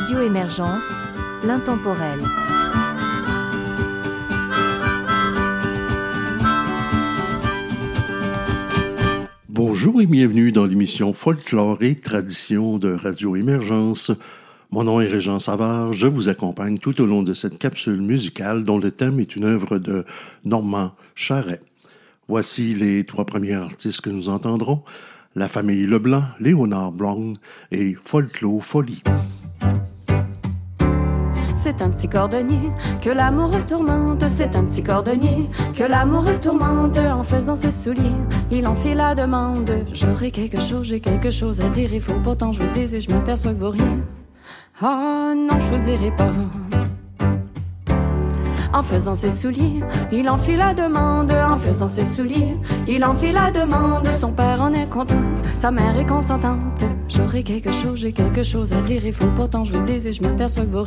Radio Émergence, l'intemporel. Bonjour et bienvenue dans l'émission Folklore et Tradition de Radio Émergence. Mon nom est Régent Savard, je vous accompagne tout au long de cette capsule musicale dont le thème est une œuvre de Normand Charret. Voici les trois premiers artistes que nous entendrons la famille Leblanc, Léonard Blanc et Folklore Folie. C'est un petit cordonnier que l'amour tourmente. C'est un petit cordonnier que l'amour tourmente. En faisant ses souliers, il en fait la demande. J'aurai quelque chose, j'ai quelque chose à dire. Il faut pourtant je vous dise et je m'aperçois que vous riez. Oh non, je vous dirai pas. En faisant ses souliers, il en fit la demande. En faisant ses souliers, il en fit la demande. Son père en est content, sa mère est consentante. J'aurai quelque chose, j'ai quelque chose à dire. Il faut pourtant je vous dise et je m'aperçois que vous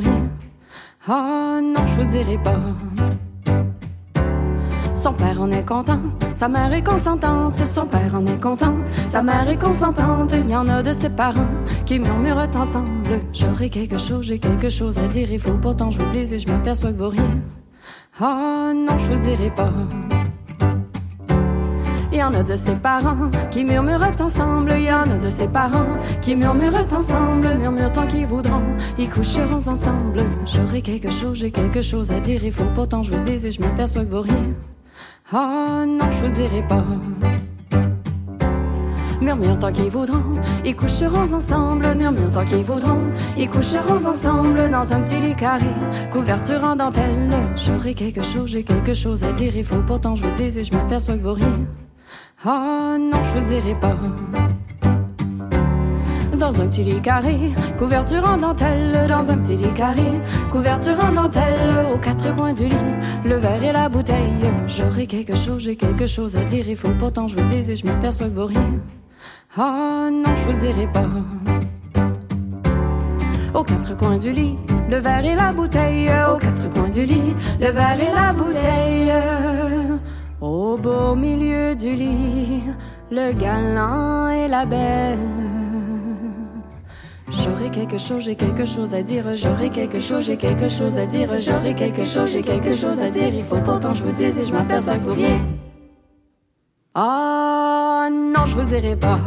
Oh non, je vous dirai pas. Son père en est content, sa mère est consentante. Son père en est content, sa mère est consentante. Il y en a de ses parents qui murmurent ensemble. J'aurai quelque chose, j'ai quelque chose à dire. Il faut pourtant je vous dise et je m'aperçois que vous riez. Oh non, je vous dirai pas. Il y en a de ses parents qui murmurent ensemble. Il y en a de ses parents qui murmurent ensemble. Murmurent tant qu'ils voudront. Ils coucheront ensemble. J'aurai quelque chose, j'ai quelque chose à dire. Il faut pourtant je vous dise et je m'aperçois que vous riez. Oh non, je vous dirai pas. Murmure tant qu'ils voudront, ils coucheront ensemble. Murmure tant qu'ils voudront, ils coucheront ensemble dans un petit lit carré, couverture en dentelle. J'aurai quelque chose, j'ai quelque chose à dire. Il faut pourtant je vous dise et je m'aperçois que vous riez. Oh non, je vous dirai pas. Dans un petit lit carré, couverture en dentelle. Dans un petit lit carré, couverture en dentelle. Aux quatre coins du lit, le verre et la bouteille. J'aurai quelque chose, j'ai quelque chose à dire. Il faut pourtant je vous dise et je m'aperçois que vous riez. Oh non, je vous dirai pas. Aux quatre coins du lit, le verre et la bouteille. Aux quatre coins du lit, le verre et la bouteille. Au beau milieu du lit, le galant et la belle. J'aurai quelque chose, j'ai quelque chose à dire. J'aurai quelque chose, j'ai quelque chose à dire. J'aurai quelque chose, j'ai quelque chose à dire. Il faut pourtant je vous dise et je m'aperçois que vous riez. Ah non, je vous le dirai pas.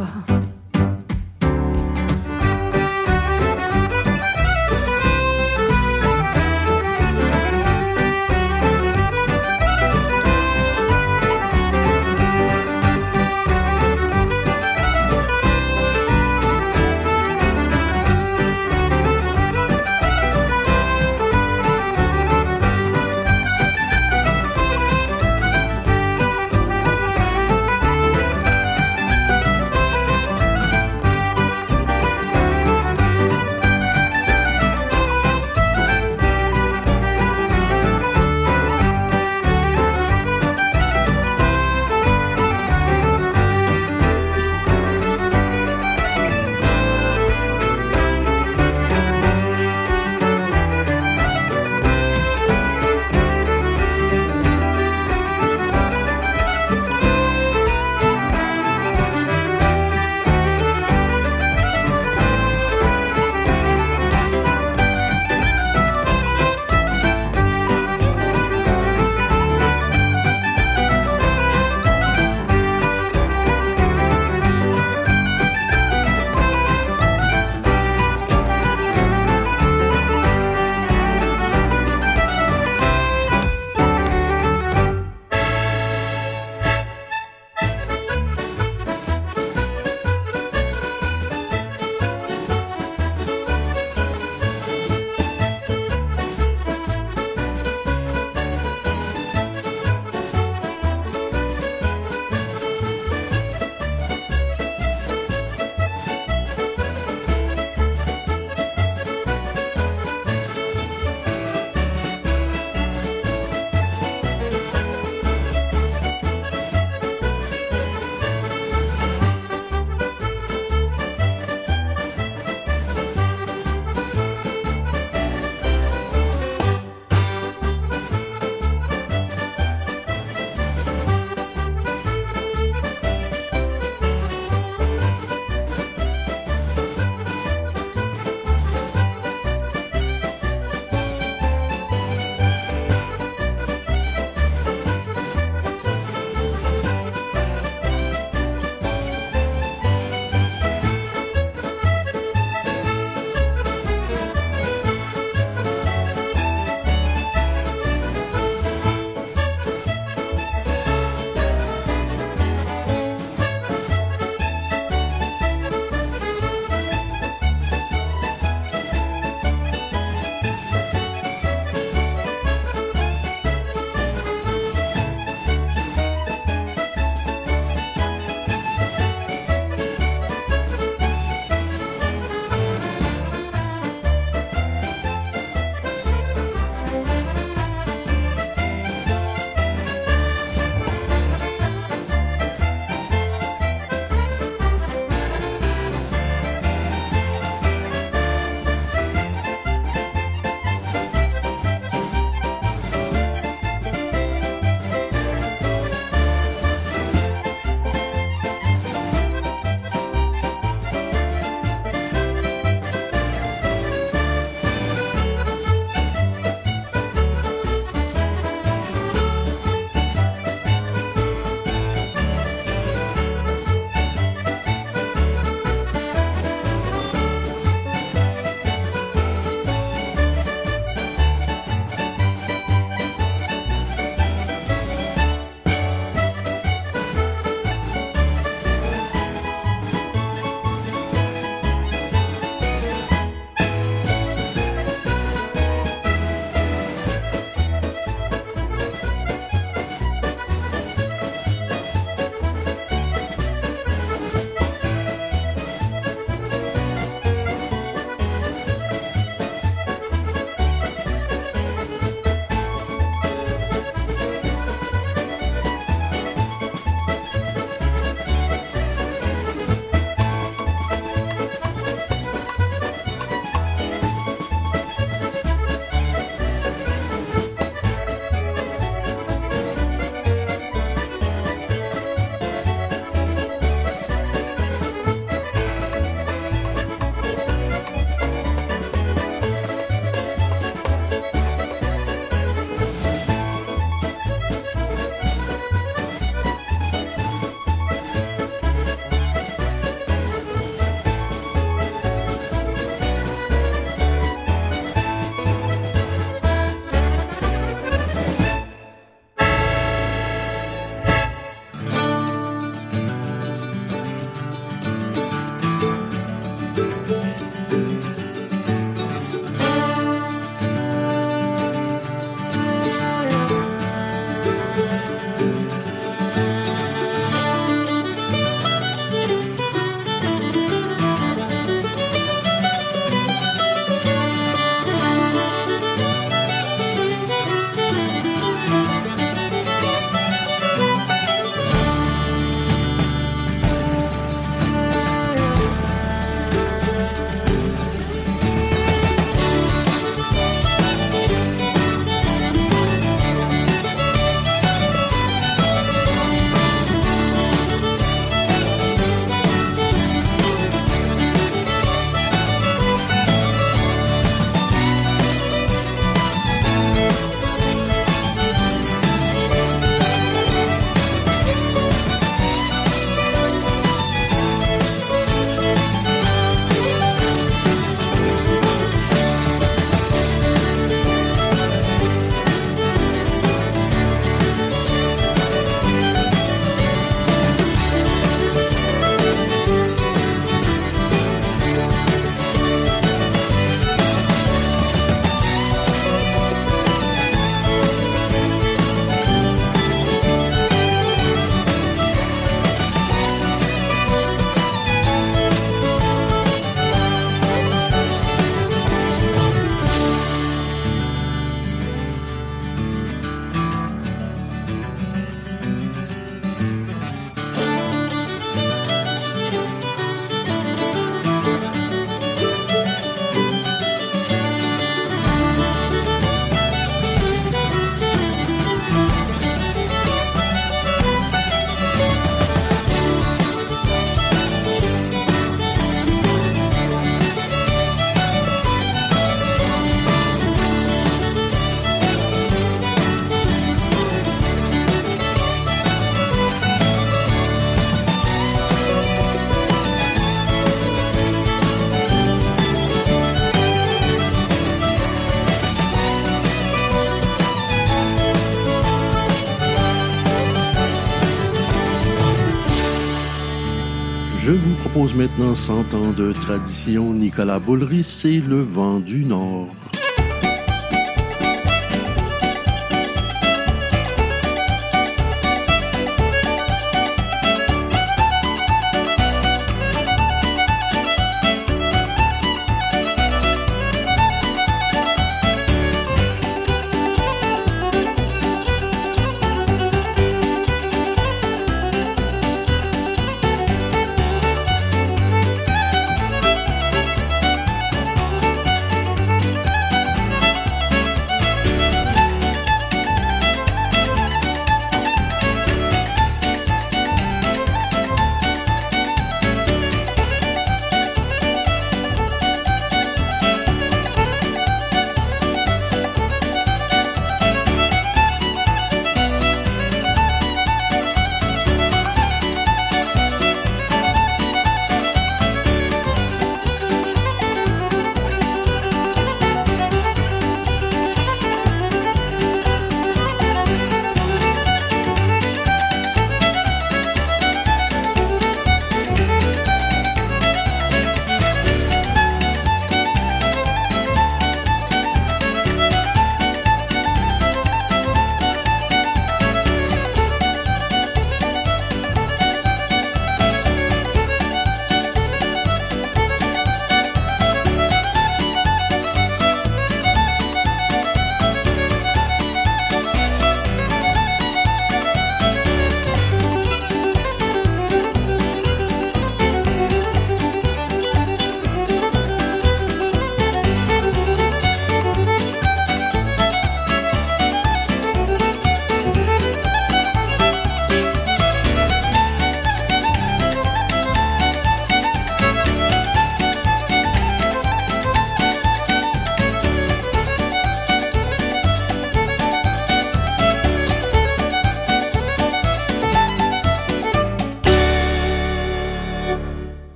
Maintenant 100 ans de tradition. Nicolas Boulris et le vent du Nord.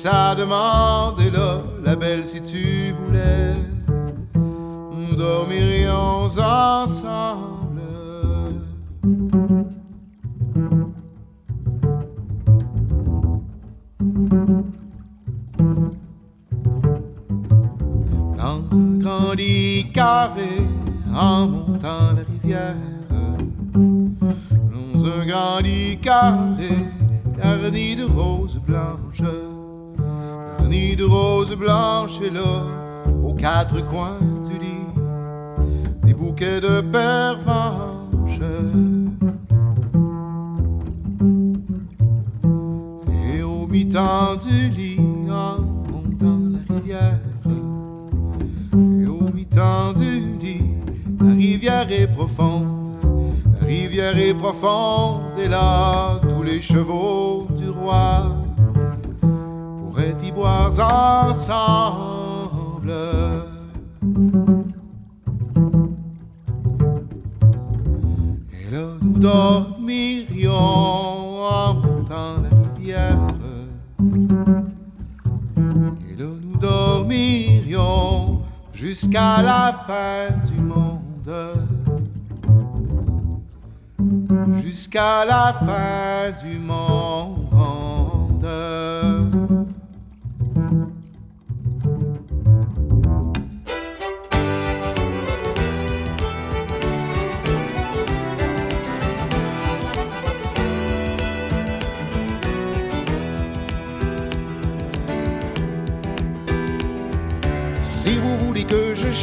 Sa demande et là, la belle, si tu voulais, nous dormirions ensemble. Dans un grand lit carré, en montant la rivière, dans un grand lit carré, garni de roses blanches nid de roses blanches et là, aux quatre coins du lit, des bouquets de pervenches. Et au mi-temps du lit, en montant la rivière, et au mi-temps du lit, la rivière est profonde, la rivière est profonde, et là, tous les chevaux du roi boire ensemble. Et là nous dormirions en montant la rivière. Et là nous dormirions jusqu'à la fin du monde. Jusqu'à la fin du monde.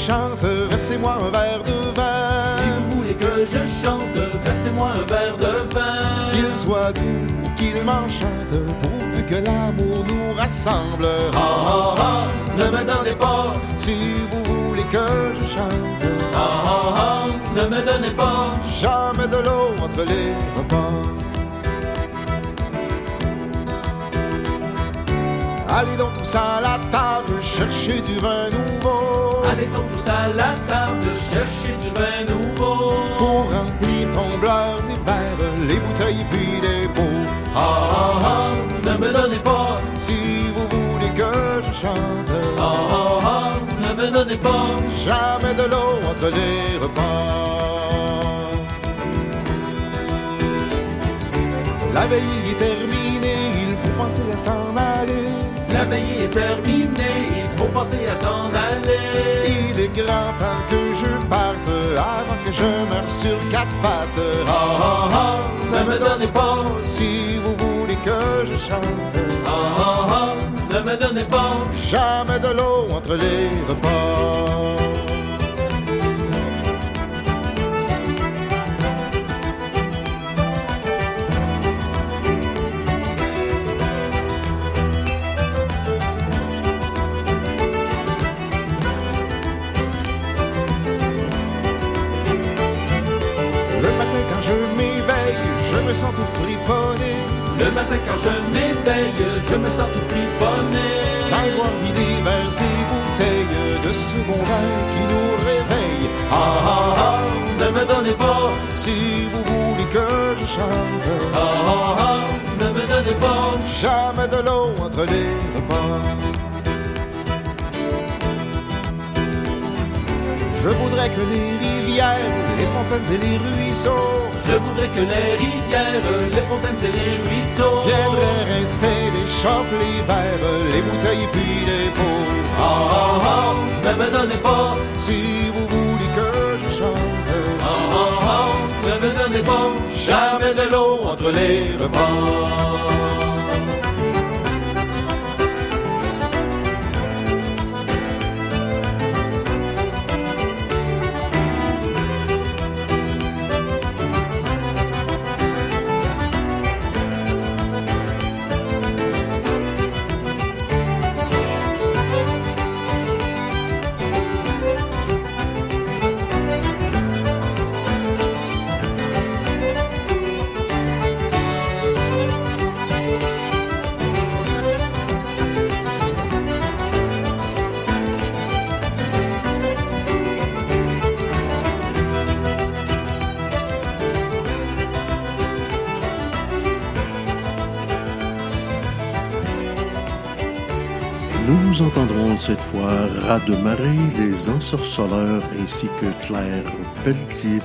Chante, versez-moi un verre de vin. Si vous voulez que je chante, versez-moi un verre de vin. Qu'il soit doux ou qu'il m'enchante, pourvu que l'amour nous rassemble. Ah ah ah, ne me donnez pas. Si vous voulez que je chante, Ah ah ah, ne me donnez pas. jamais de l'eau entre les repas. Allez donc tous à la table, chercher du vin nouveau. Allez donc tous à la table, chercher du vin nouveau. Pour remplir tombleurs et verres, les bouteilles puis les pots. Ah ah ah, ne me donnez pas. Si vous voulez que je chante, Ah ah ah, ne me donnez pas. jamais de l'eau entre les repas. La veille est terminée, il faut penser à s'en aller. La veille est terminée, il faut penser à s'en aller. Il est grand temps que je parte avant que je meure sur quatre pattes. Ah ah ah, ne me donnez pas. Si vous voulez que je chante, Ah ah ah, ne me donnez pas. jamais de l'eau entre les repas. Sens tout friponné Le matin quand je m'éveille, je me sens tout friponné. d'avoir vidé verres et bouteilles de ce bon vin qui nous réveille. Ah ah ah, ne me donnez pas. Si vous voulez que je chante, Ah ah ah, ne me donnez pas. jamais de l'eau entre les repas. Je voudrais que les rivières, les fontaines et les ruisseaux Je voudrais que les rivières, les fontaines et les ruisseaux viendraient rincer les chopes, les verres, les bouteilles et puis les pots. Ah ah ah, ne me donnez pas. Si vous voulez que je chante, Ah ah ah, ne me donnez pas. Jamais de l'eau entre les repas. Cette fois Rat de marée, les ensorceleurs ainsi que Claire Pelletier.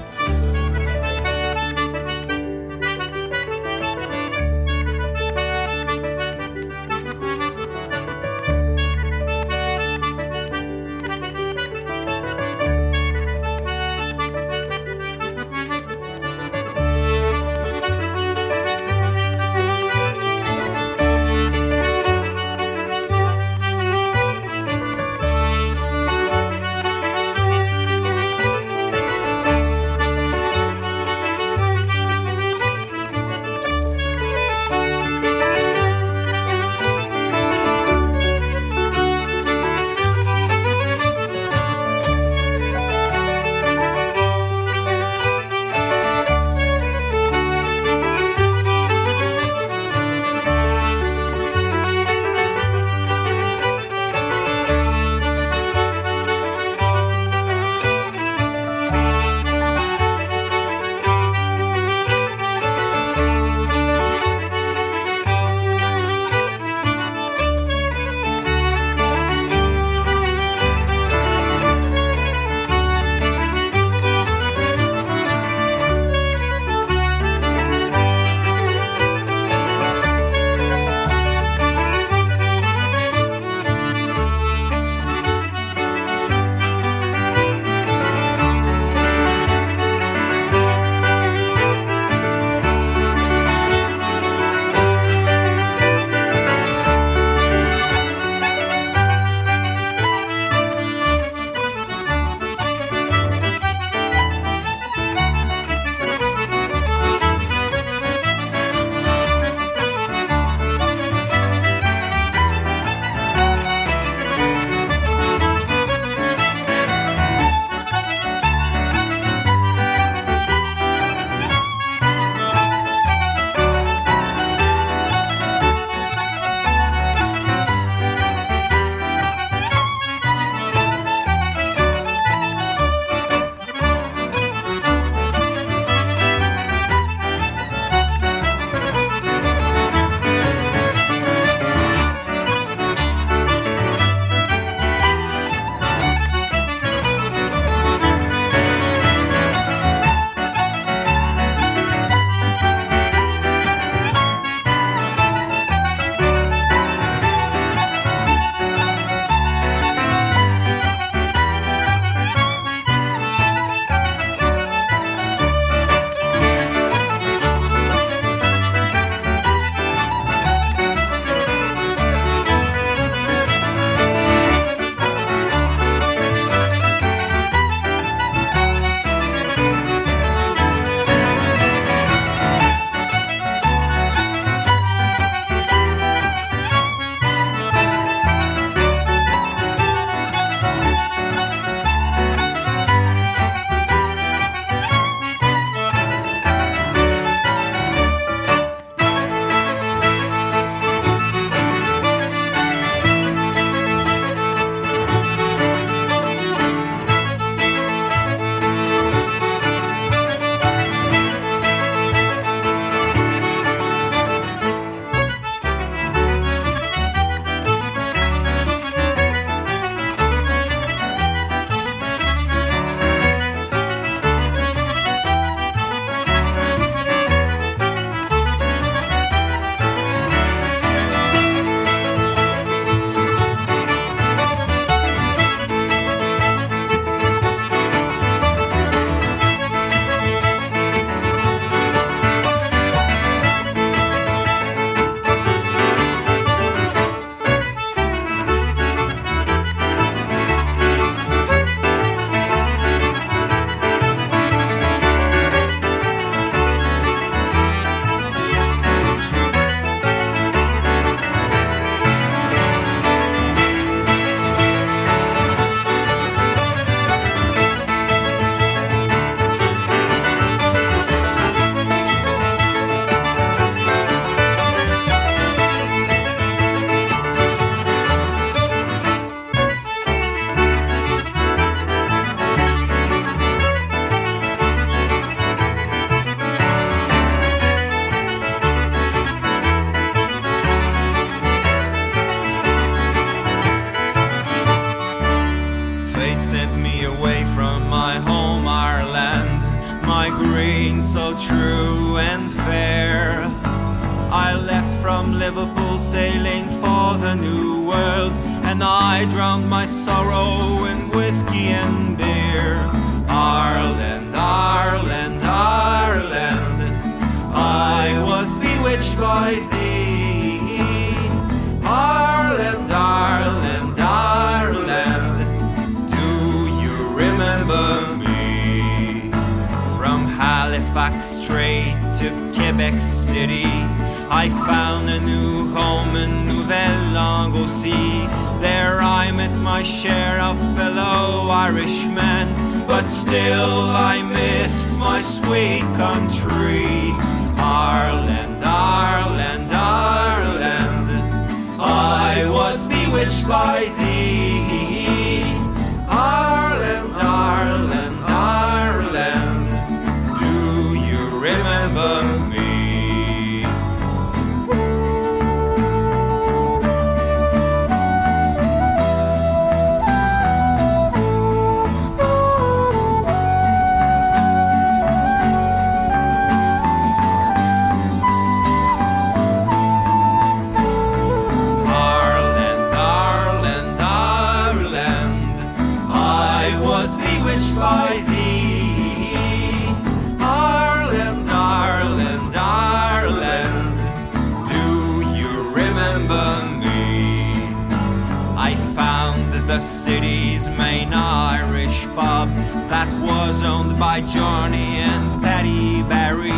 Johnny and Patty Barry.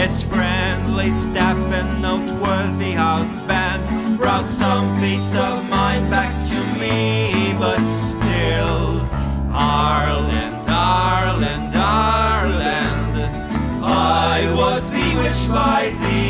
Its friendly staff and noteworthy husband brought some peace of mind back to me, but still, Ireland, Ireland, Ireland, I was bewitched by thee.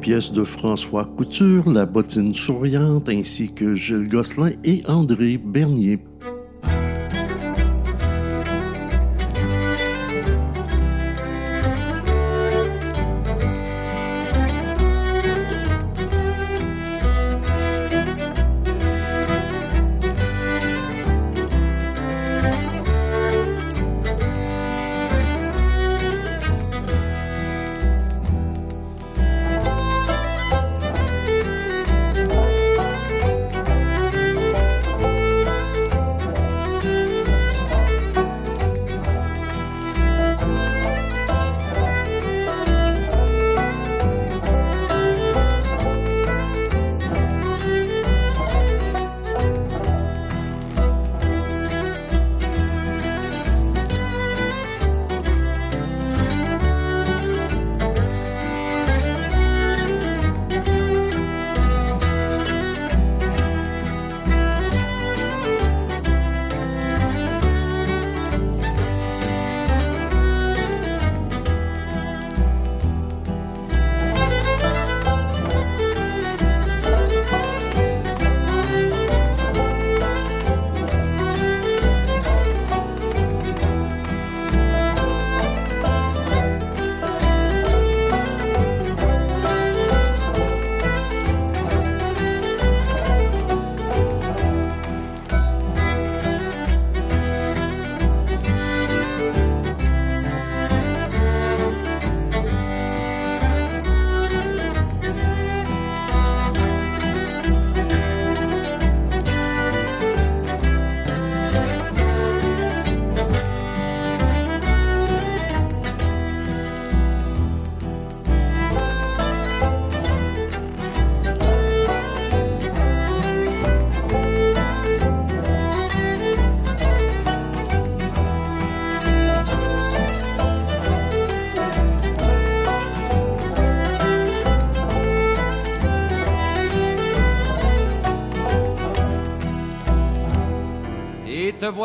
Pièces de François Couture, La bottine souriante, ainsi que Gilles Gosselin et André Bernier.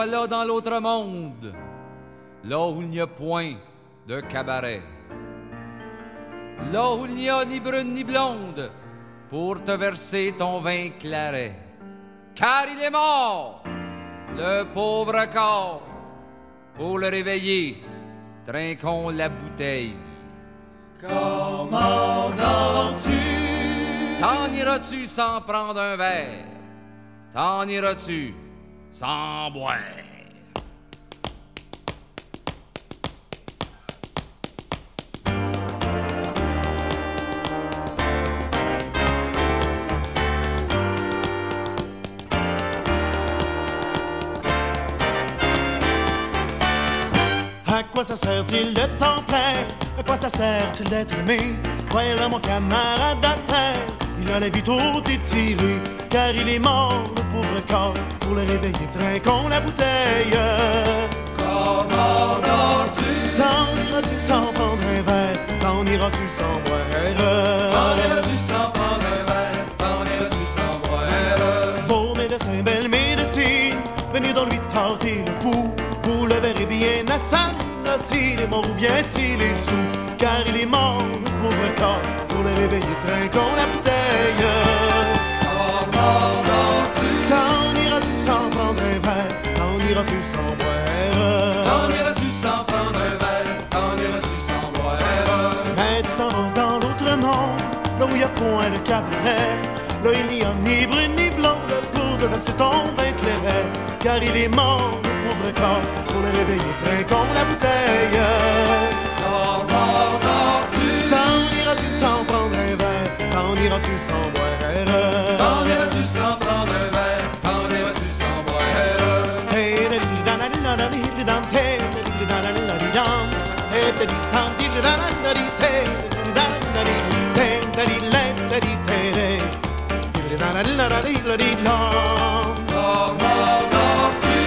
Voilà dans l'autre monde, là où il n'y a point de cabaret, là où il n'y a ni brune ni blonde pour te verser ton vin claret. Car il est mort, le pauvre corps, pour le réveiller, trinquons la bouteille. Commandant-tu T'en iras-tu sans prendre un verre? T'en iras-tu? Sans boire? À quoi ça sert-il de temps plein À quoi ça sert-il d'être aimé? Croyez-le mon camarade à terre Il a la vie toute étirée Car il est mort corps Pour le réveiller trinquons la bouteille Commandant-tu T'en iras-tu sans prendre un verre? T'en iras-tu sans T'en boire iras-tu sans prendre un verre? T'en iras-tu sans boire? Beau médecin, belle médecine, venez donc lui tenter le pouls. Vous le verrez bien à s'il est mort ou bien s'il est sous. Car il est mort, le pauvre corps, pour le réveiller, trinquons la bouteille. Iras-tu sans T'en boire. iras-tu sans prendre un verre? T'en iras-tu sans boire? Mais tu t'en vas dans l'autre monde, là où il n'y a point de cabaret. Là il n'y a ni brune ni blonde pour te verser ton vin clairet. Car il est mort, le pauvre corps, pour le réveiller, trinquons la bouteille. Commandant-tu T'en iras-tu sans prendre un verre, t'en iras-tu sans T'en boire?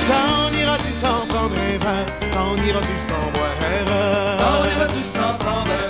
T'en iras-tu sans prendre un t'en iras-tu sans boire? iras-tu sans prendre un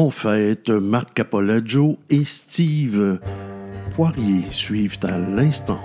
On fête Marc Capolaggio et Steve Poirier suivent à l'instant.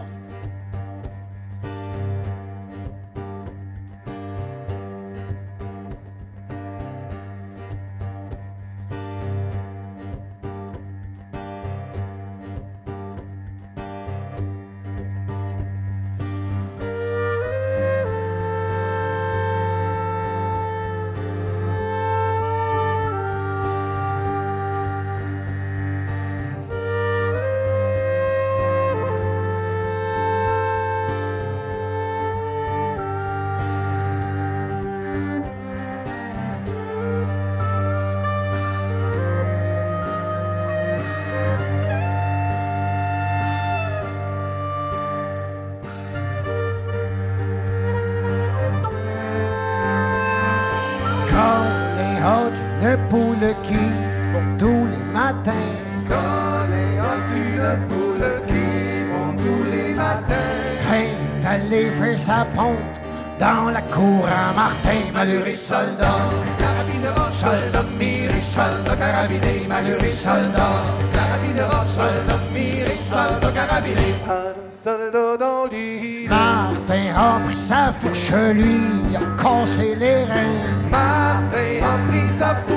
poule qui, bon tous les matins. Coléas-tu de poule qui, bon tous les matins? Hey, d'aller faire sa pompe dans la cour à Martin. Maluré soldat, carabinera, soldat, miré, soldat, carabiné, maluré soldat, carabinera, soldat, miré, soldat, carabiné. Un soldat dans l'île. Martin a pris sa fourche, lui, a cassé les reins. Martin a pris sa fourche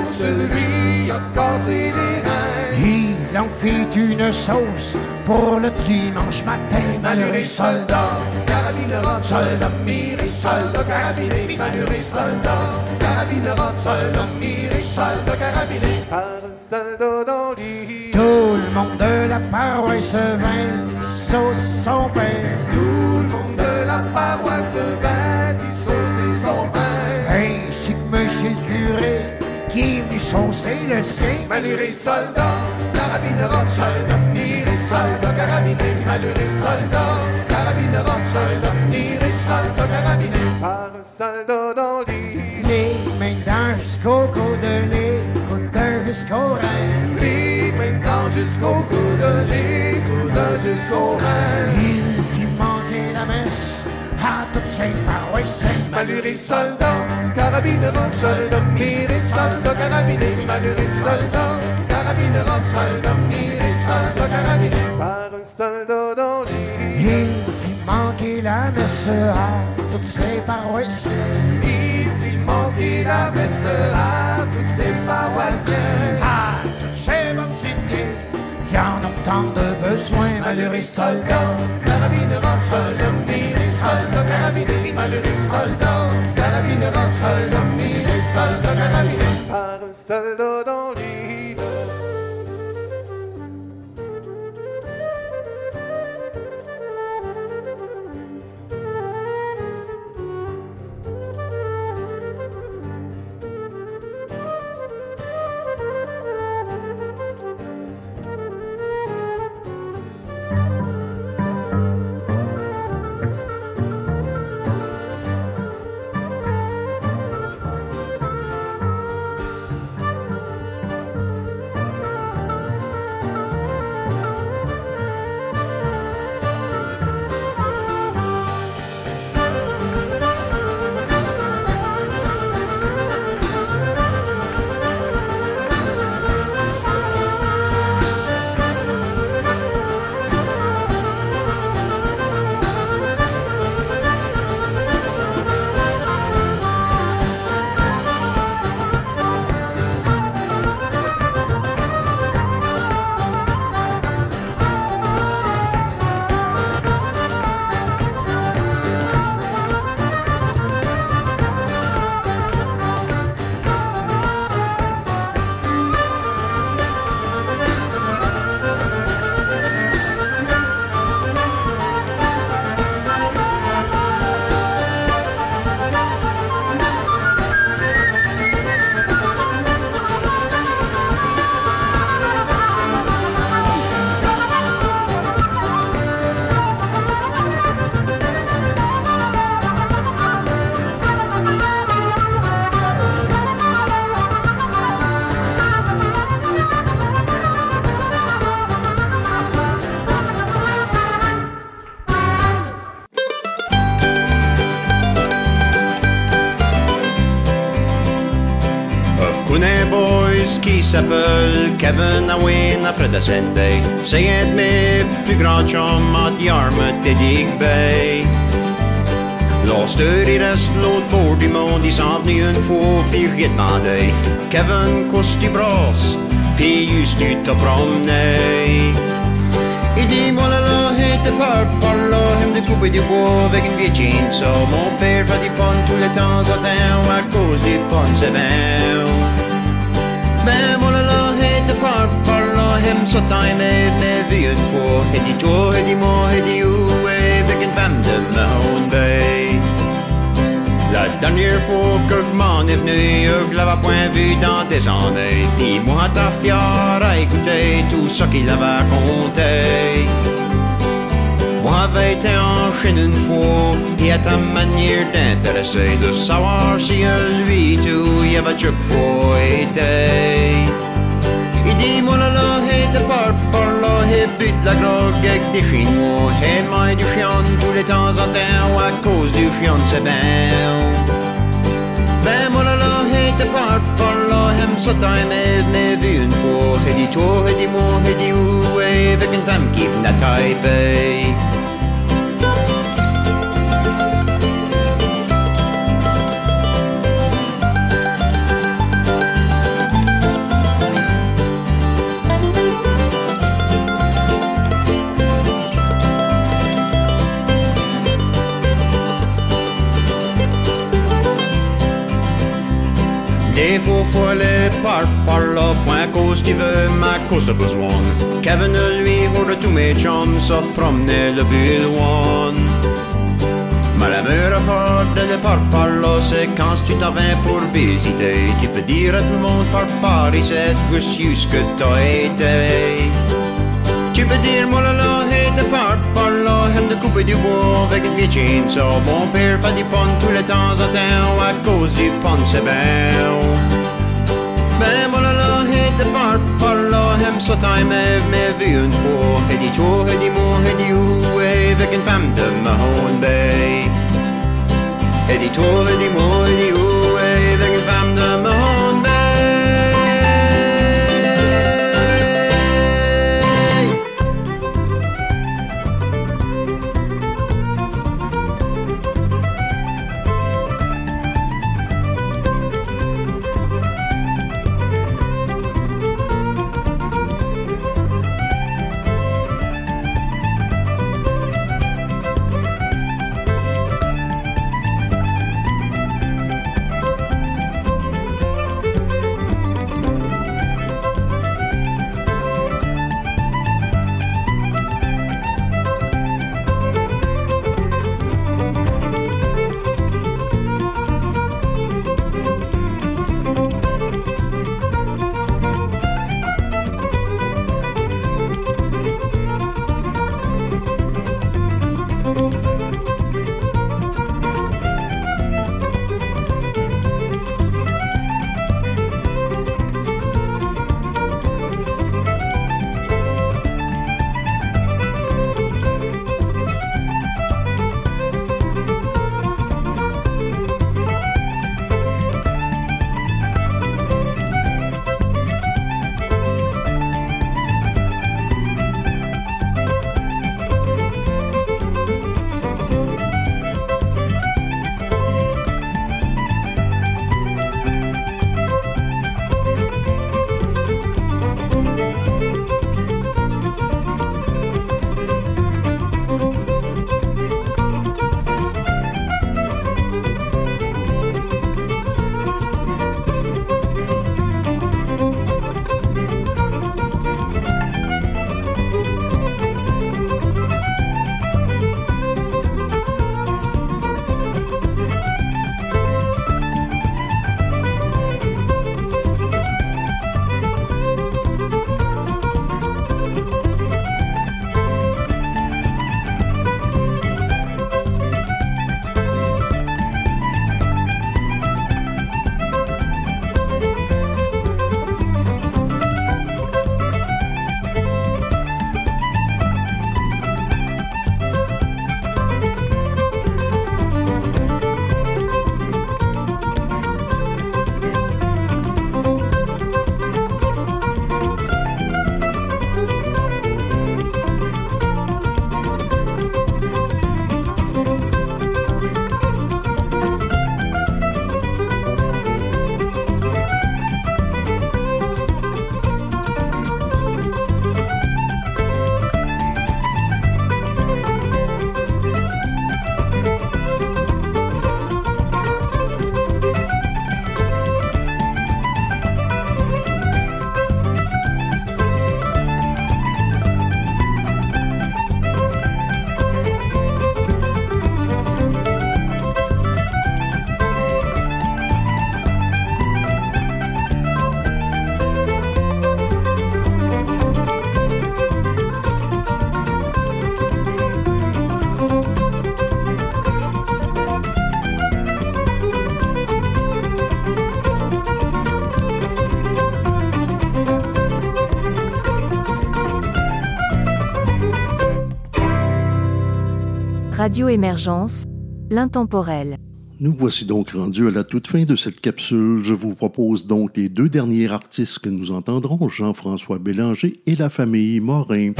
pour le dimanche matin. Malheureux soldat, carabine rock, soldat miré, soldat carabiné, malheureux soldat, carabine rock, soldat miré, soldat carabiné, par un soldat dans l'île. Tout le monde de la paroisse vint sauce son père. Tout le monde de la paroisse vint saucer le sien. Malheureux soldat, carabine rock, soldat miré, soldat carabiné, malheureux soldat, carabine rock, soldat miré, soldat carabiné, par un soldat dans l'île. Mains d'un jusqu'au coude, les coudes jusqu'au rein. Les mains d'un jusqu'au coude, les coudes jusqu'au rein. Il fit manquer la messe à toutes ses paroissiens. Malheureux soldat, carabine rock, soldat miré, soldat carabiné, malheureux soldat, carabine rock, soldat miré, soldat carabiné, par un soldat dans l'île. Il fit manquer la messe à toutes ses paroissiens. Il fit manquer la messe à toutes ses paroissiens. À toutes ses bonnes idées, y en ont tant de soldats. Carabine rock, soldat miré, soldat carabiné, malheureux soldats. Carabine rock, soldat miré, soldat soldat dans l'île. S'appelle Kevin Awin à Fred Bay. C'est un de mes plus grands chums à Yarmouth et Dig Bay. Lorsque il reste l'autre bord du monde, il s'en venu une fois, puis j'ai demandé Kevin, qu'est-ce tu brosses, puis juste tu te promener. Il dit, moi là là, hé, par, par là, de couper du bois avec une vieille chainsaw. Mon père fait du pont tous les temps à temps, à cause c'est bien. La dernière fois que m'en est venu, je point vu dans des années. Puis moi, ta fière à écouter tout ce qu'il avait raconté. Moi, avait été en chaîne une fois, et à ta manière d'intéresser, de savoir si lui tout y avait chaque fois été. Il dit, moi là là, hé, de par par là, hé, but la drogue avec des chinois, hé, moi du chien tous les temps en temps, à cause du chien, c'est bien. Ben moi là là, hé, de par par là, hé, ça hé, mais vu une fois, hé, dit toi, hé, dit moi, hé, dit où, hé, avec une femme qui venait à Taipei. Des faux follets par par là, point cause qui veut, ma cause de besoin. Kevin, lui, hors de tous mes chums, se promener le bulwan. Mais la affaire de par par là, c'est quand tu t'en viens pour visiter. Tu peux dire à tout le monde par par ici, juste que t'as été. Tu peux dire, moi là là, de couper du bois avec une vieille. Mon père fait du pont tous les temps cause du pont, c'est bien. Ben, moi là hey, de par par là, aime ça time, mais vu une fois. Et dis toi, et et et avec une femme de Mahone Bay. Et dis toi, et et Radio Émergence, l'intemporel. Nous voici donc rendus à la toute fin de cette capsule. Je vous propose donc les deux derniers artistes que nous entendrons, Jean-François Bélanger et la famille Morin.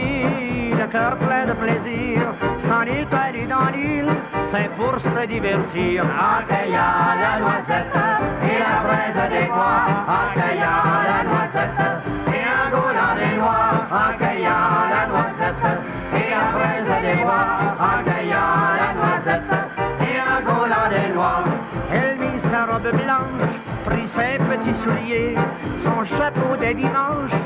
le cœur plein de plaisir, sans île, pas ni dans l'île, c'est pour se divertir. En la noisette et la braise des bois, en la noisette et un goulant des noix, en la noisette et la braise des bois, en la noisette et un goulant des noix. Elle mit sa robe blanche, prit ses petits souliers, son chapeau des dimanches,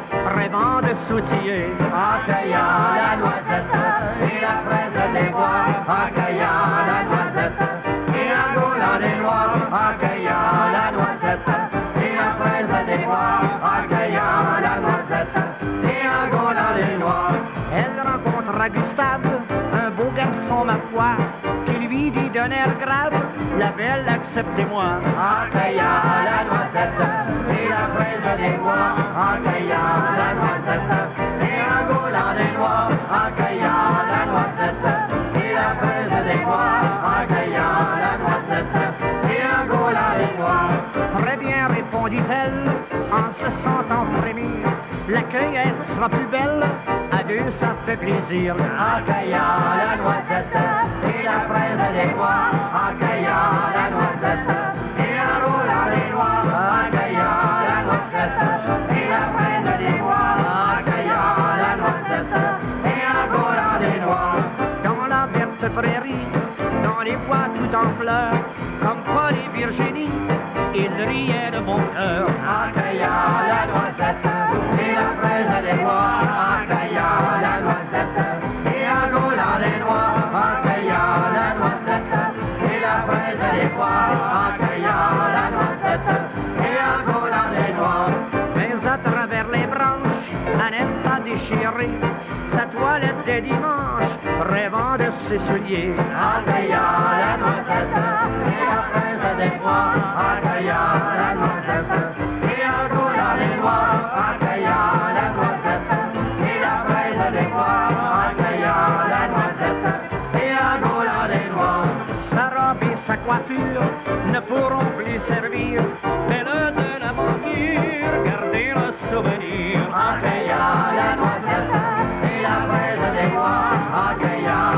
vents de soutillés, en cueillant la noisette, et la fraise des bois, en la noisette, et en gaulant les noirs, la noisette, et la fraise des bois, la noisette, et les noirs. Elle rencontre à Gustave, un beau garçon, ma foi, qui lui dit d'un air grave, la belle, acceptez-moi, en cueillant la noisette. Très bien, répondit-elle, en se sentant frémir. La cueillette sera plus belle, à deux ça fait plaisir. La noisette, et la fraise des bois, la noisette. Virginie, ils riaient de bon cœur. En cueillant la noisette, et la fraise des bois, en cueillant la noisette. Et un roulant des noix, en cueillant la noisette. Et la fraise des bois, en cueillant la noisette. Et un roulant des noix. Mais à travers les branches, n'aime pas déchirer sa toilette des dimanches, rêvant de ses souliers. En cueillant la noisette, et la Sa coiffure ne pourront plus servir, mais le de l'aventure, garder le souvenir. La noisette, et la fraise des bois,